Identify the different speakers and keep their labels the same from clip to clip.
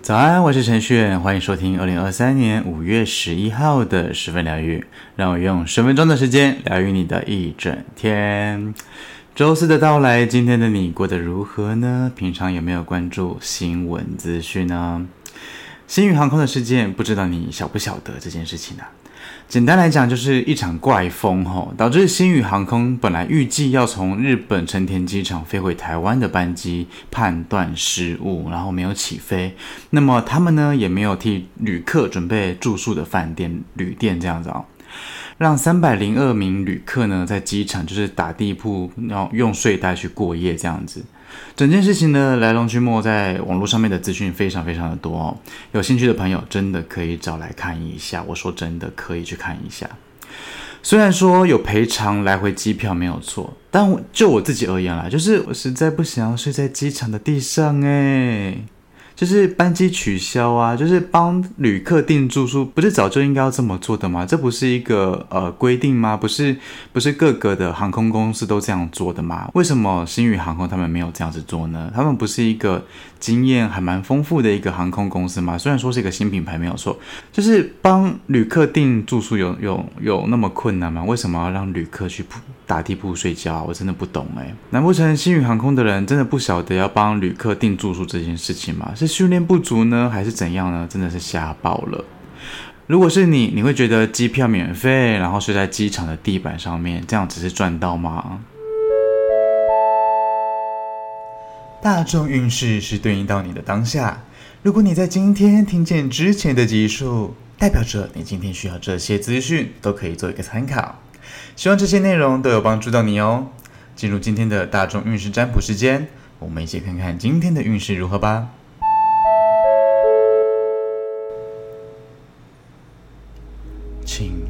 Speaker 1: 早安，我是陈旭，欢迎收听二零二三年五月十一号的十分疗愈。让我用十分钟的时间疗愈你的一整天。周四的到来，今天的你过得如何呢？平常有没有关注新闻资讯呢？星宇航空的事件，不知道你晓不晓得这件事情呢、啊？简单来讲，就是一场怪风吼，导致星宇航空本来预计要从日本成田机场飞回台湾的班机判断失误，然后没有起飞。那么他们呢，也没有替旅客准备住宿的饭店、旅店这样子啊、哦，让三百零二名旅客呢在机场就是打地铺，然后用睡袋去过夜这样子。整件事情的来龙去脉，在网络上面的资讯非常非常的多哦。有兴趣的朋友真的可以找来看一下。我说真的，可以去看一下。虽然说有赔偿来回机票没有错，但就我自己而言啦，就是我实在不想要睡在机场的地上诶。就是班机取消啊，就是帮旅客订住宿，不是早就应该要这么做的吗？这不是一个呃规定吗？不是不是各个的航空公司都这样做的吗？为什么星宇航空他们没有这样子做呢？他们不是一个经验还蛮丰富的一个航空公司吗？虽然说是一个新品牌没有错，就是帮旅客订住宿有有有那么困难吗？为什么要让旅客去打地铺睡觉？我真的不懂哎。难不成星宇航空的人真的不晓得要帮旅客订住宿这件事情吗？是。训练不足呢，还是怎样呢？真的是吓爆了。如果是你，你会觉得机票免费，然后睡在机场的地板上面，这样只是赚到吗？大众运势是对应到你的当下。如果你在今天听见之前的集数，代表着你今天需要这些资讯，都可以做一个参考。希望这些内容都有帮助到你哦。进入今天的大众运势占卜时间，我们一起看看今天的运势如何吧。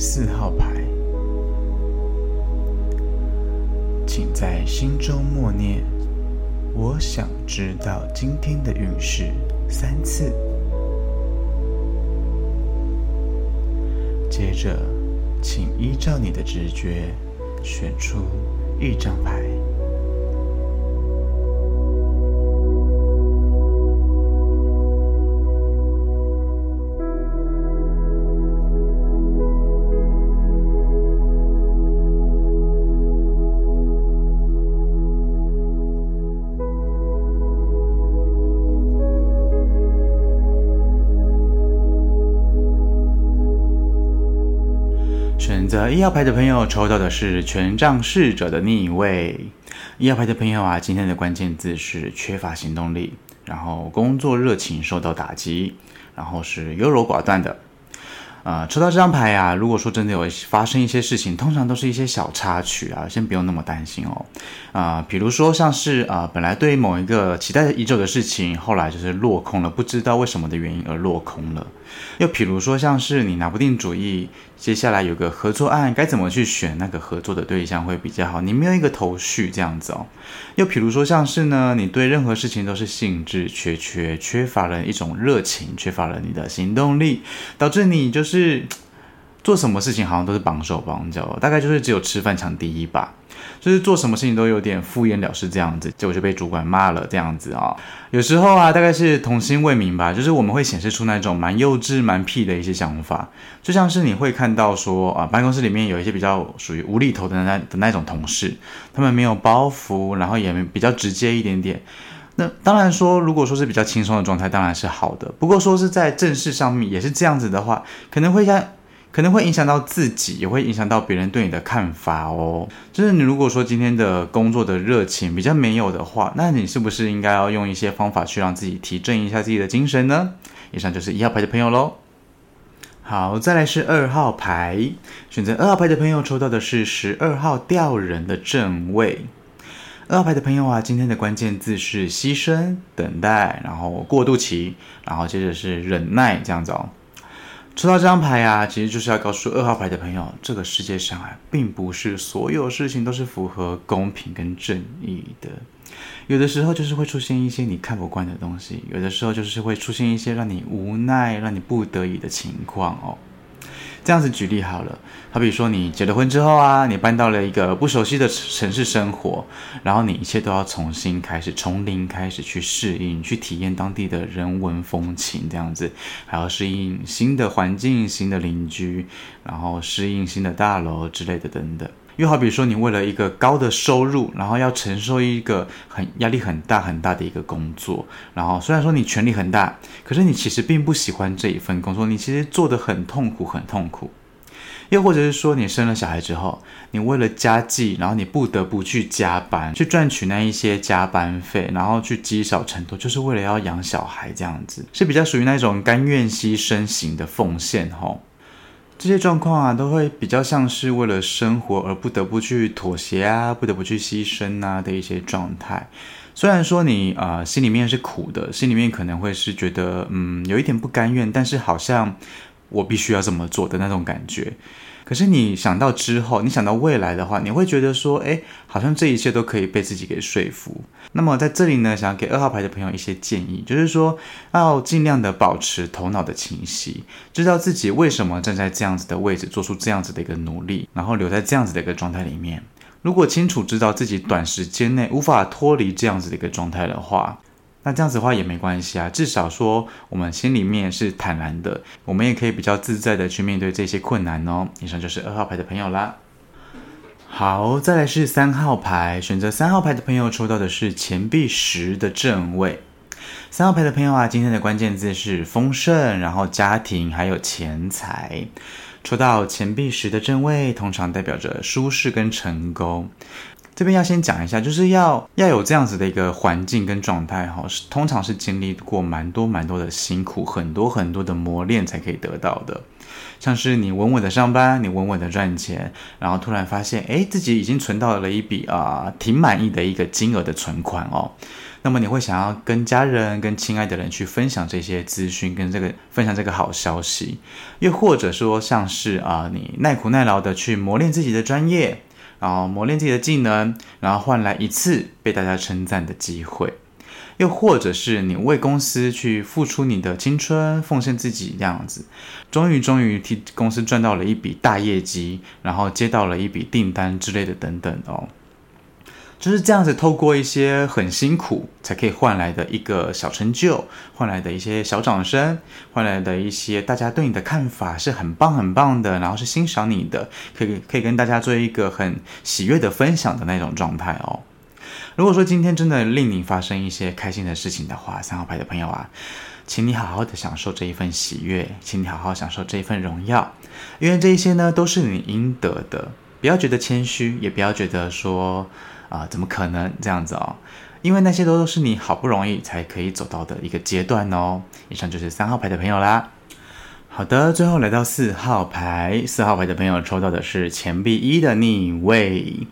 Speaker 1: 四号牌，请在心中默念“我想知道今天的运势”三次。接着，请依照你的直觉选出一张牌。选择一号牌的朋友抽到的是权杖侍者的逆位。一号牌的朋友啊，今天的关键字是缺乏行动力，然后工作热情受到打击，然后是优柔寡断的。呃，抽到这张牌啊，如果说真的有发生一些事情，通常都是一些小插曲啊，先不用那么担心哦。啊、比如说像是啊、呃，本来对某一个期待已久的事情，后来就是落空了，不知道为什么的原因而落空了。又比如说像是你拿不定主意，接下来有个合作案，该怎么去选那个合作的对象会比较好，你没有一个头绪这样子哦。又比如说像是呢，你对任何事情都是兴致缺缺，缺乏了一种热情，缺乏了你的行动力，导致你就是。是做什么事情好像都是绑手绑脚，大概就是只有吃饭抢第一吧，就是做什么事情都有点敷衍了事这样子，结果就被主管骂了这样子啊、有时候啊，大概是童心未泯吧，就是我们会显示出那种蛮幼稚、蛮屁的一些想法，就像是你会看到说啊，办公室里面有一些比较属于无厘头的那的那种同事，他们没有包袱，然后也比较直接一点点。那当然说，如果说是比较轻松的状态，当然是好的。不过说是在正式上面也是这样子的话，可能会像，可能会影响到自己，也会影响到别人对你的看法哦。就是你如果说今天的工作的热情比较没有的话，那你是不是应该要用一些方法去让自己提振一下自己的精神呢？以上就是一号牌的朋友喽。好，再来是二号牌，选择二号牌的朋友抽到的是十二号吊人的正位。二号牌的朋友啊，今天的关键字是牺牲、等待，然后过渡期，然后接着是忍耐，这样子哦。抽到这张牌啊，其实就是要告诉二号牌的朋友，这个世界上啊，并不是所有事情都是符合公平跟正义的。有的时候就是会出现一些你看不惯的东西，有的时候就是会出现一些让你无奈、让你不得已的情况哦。这样子举例好了，好比说你结了婚之后啊，你搬到了一个不熟悉的城市生活，然后你一切都要重新开始，从零开始去适应、去体验当地的人文风情，这样子还要适应新的环境、新的邻居，然后适应新的大楼之类的等等。又好比说，你为了一个高的收入，然后要承受一个很压力很大很大的一个工作，然后虽然说你权力很大，可是你其实并不喜欢这一份工作，你其实做得很痛苦很痛苦。又或者是说，你生了小孩之后，你为了家计，然后你不得不去加班，去赚取那一些加班费，然后去积少成多，就是为了要养小孩这样子，是比较属于那种甘愿牺牲型的奉献吼。这些状况啊，都会比较像是为了生活而不得不去妥协啊，不得不去牺牲啊的一些状态。虽然说你啊、心里面是苦的，心里面可能会是觉得嗯有一点不甘愿，但是好像我必须要这么做的那种感觉。可是你想到之后，你想到未来的话，你会觉得说，哎，好像这一切都可以被自己给说服。那么在这里呢，想要给二号牌的朋友一些建议，就是说要尽量的保持头脑的清晰，知道自己为什么站在这样子的位置，做出这样子的一个努力，然后留在这样子的一个状态里面。如果清楚知道自己短时间内无法脱离这样子的一个状态的话，那这样子的话也没关系啊，至少说我们心里面是坦然的，我们也可以比较自在的去面对这些困难哦。以上就是二号牌的朋友啦。好，再来是三号牌，选择三号牌的朋友抽到的是钱币十的正位。三号牌的朋友啊，今天的关键字是丰盛，然后家庭还有钱财。抽到钱币十的正位，通常代表着舒适跟成功。这边要先讲一下，就是要要有这样子的一个环境跟状态哈，是通常是经历过蛮多蛮多的辛苦，很多很多的磨练才可以得到的。像是你稳稳的上班，你稳稳的赚钱，然后突然发现，哎，自己已经存到了一笔啊、挺满意的一个金额的存款哦。那么你会想要跟家人、跟亲爱的人去分享这些资讯，跟这个分享这个好消息，又或者说像是啊、你耐苦耐劳的去磨练自己的专业。然后磨练自己的技能，然后换来一次被大家称赞的机会，又或者是你为公司去付出你的青春，奉献自己这样子，终于终于替公司赚到了一笔大业绩，然后接到了一笔订单之类的等等哦。就是这样子，透过一些很辛苦才可以换来的一个小成就，换来的一些小掌声，换来的一些大家对你的看法是很棒很棒的，然后是欣赏你的，可以可以跟大家做一个很喜悦的分享的那种状态哦。如果说今天真的令你发生一些开心的事情的话，三号牌的朋友啊，请你好好的享受这一份喜悦，请你好好享受这一份荣耀，因为这一些呢都是你应得的，不要觉得谦虚，也不要觉得说。啊，怎么可能这样子哦？因为那些都是你好不容易才可以走到的一个阶段哦。以上就是三号牌的朋友啦。好的，最后来到四号牌，四号牌的朋友抽到的是钱币一的逆位。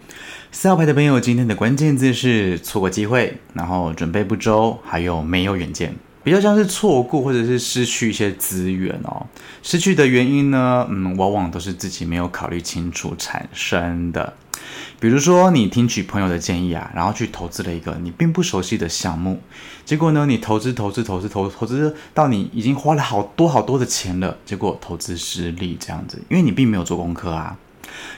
Speaker 1: 四号牌的朋友今天的关键字是错过机会，然后准备不周，还有没有远见。比较像是错过或者是失去一些资源哦，失去的原因呢，嗯，往往都是自己没有考虑清楚产生的。比如说，你听取朋友的建议啊，然后去投资了一个你并不熟悉的项目，结果呢，你投资投资投资投投资到你已经花了好多好多的钱了，结果投资失利这样子，因为你并没有做功课啊。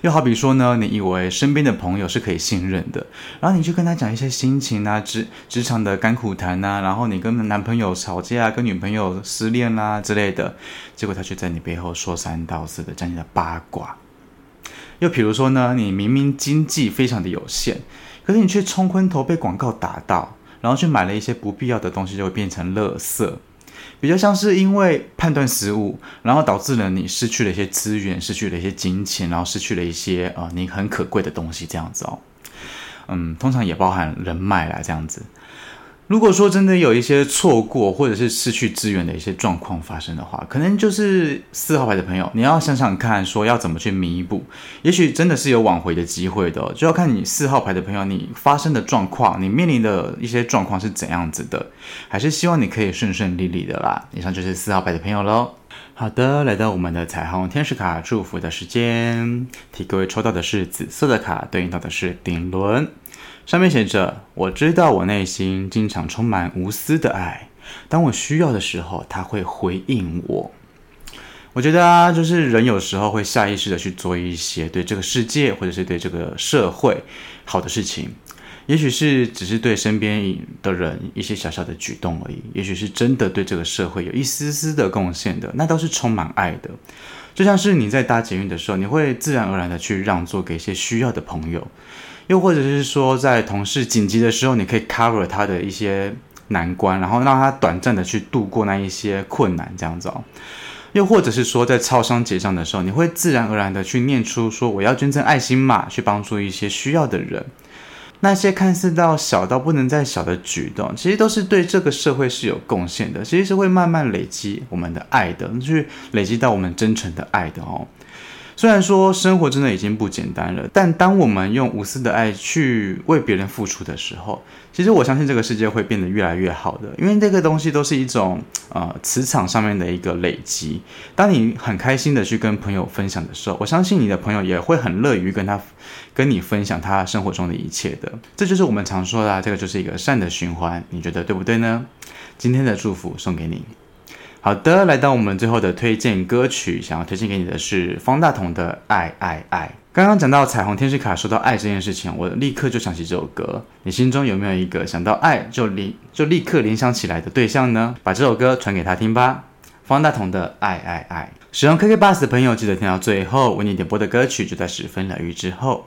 Speaker 1: 又好比说呢，你以为身边的朋友是可以信任的，然后你去跟他讲一些心情啊，职职场的甘苦谈啊，然后你跟男朋友吵架啊，跟女朋友失恋啦、啊、之类的，结果他却在你背后说三道四的讲你的八卦。又比如说呢，你明明经济非常的有限，可是你却冲昏头被广告打到，然后去买了一些不必要的东西，就会变成垃圾。比较像是因为判断失误，然后导致了你失去了一些资源，失去了一些金钱，然后失去了一些呃你很可贵的东西，这样子哦。嗯，通常也包含人脉啦，这样子。如果说真的有一些错过或者是失去资源的一些状况发生的话，可能就是四号牌的朋友，你要想想看，说要怎么去弥补，也许真的是有挽回的机会的，就要看你四号牌的朋友，你发生的状况，你面临的一些状况是怎样子的，还是希望你可以顺顺利利的啦。以上就是四号牌的朋友喽。好的，来到我们的彩虹天使卡祝福的时间，替各位抽到的是紫色的卡，对应到的是顶轮。上面写着：“我知道我内心经常充满无私的爱，当我需要的时候，他会回应我。”我觉得啊，就是人有时候会下意识的去做一些对这个世界或者是对这个社会好的事情，也许是只是对身边的人一些小小的举动而已，也许是真的对这个社会有一丝丝的贡献的，那都是充满爱的。就像是你在搭捷运的时候，你会自然而然的去让座给一些需要的朋友。又或者是说，在同事紧急的时候，你可以 cover 他的一些难关，然后让他短暂的去度过那一些困难，这样子哦。又或者是说，在超商结账的时候，你会自然而然的去念出说我要捐赠爱心码，去帮助一些需要的人。那些看似到小到不能再小的举动，其实都是对这个社会是有贡献的，其实是会慢慢累积我们的爱的，去累积到我们真诚的爱的哦。虽然说生活真的已经不简单了，但当我们用无私的爱去为别人付出的时候，其实我相信这个世界会变得越来越好的。因为这个东西都是一种呃磁场上面的一个累积。当你很开心的去跟朋友分享的时候，我相信你的朋友也会很乐于跟他跟你分享他生活中的一切的。这就是我们常说的啊，这个就是一个善的循环。你觉得对不对呢？今天的祝福送给你。好的，来到我们最后的推荐歌曲，想要推荐给你的是方大同的《爱爱爱》。刚刚讲到彩虹天使卡说到爱这件事情，我立刻就想起这首歌。你心中有没有一个想到爱就立就立刻联想起来的对象呢？把这首歌传给他听吧。方大同的《爱爱爱》，使用 KK Bus 的朋友记得听到最后，为你点播的歌曲就在十分疗愈之后。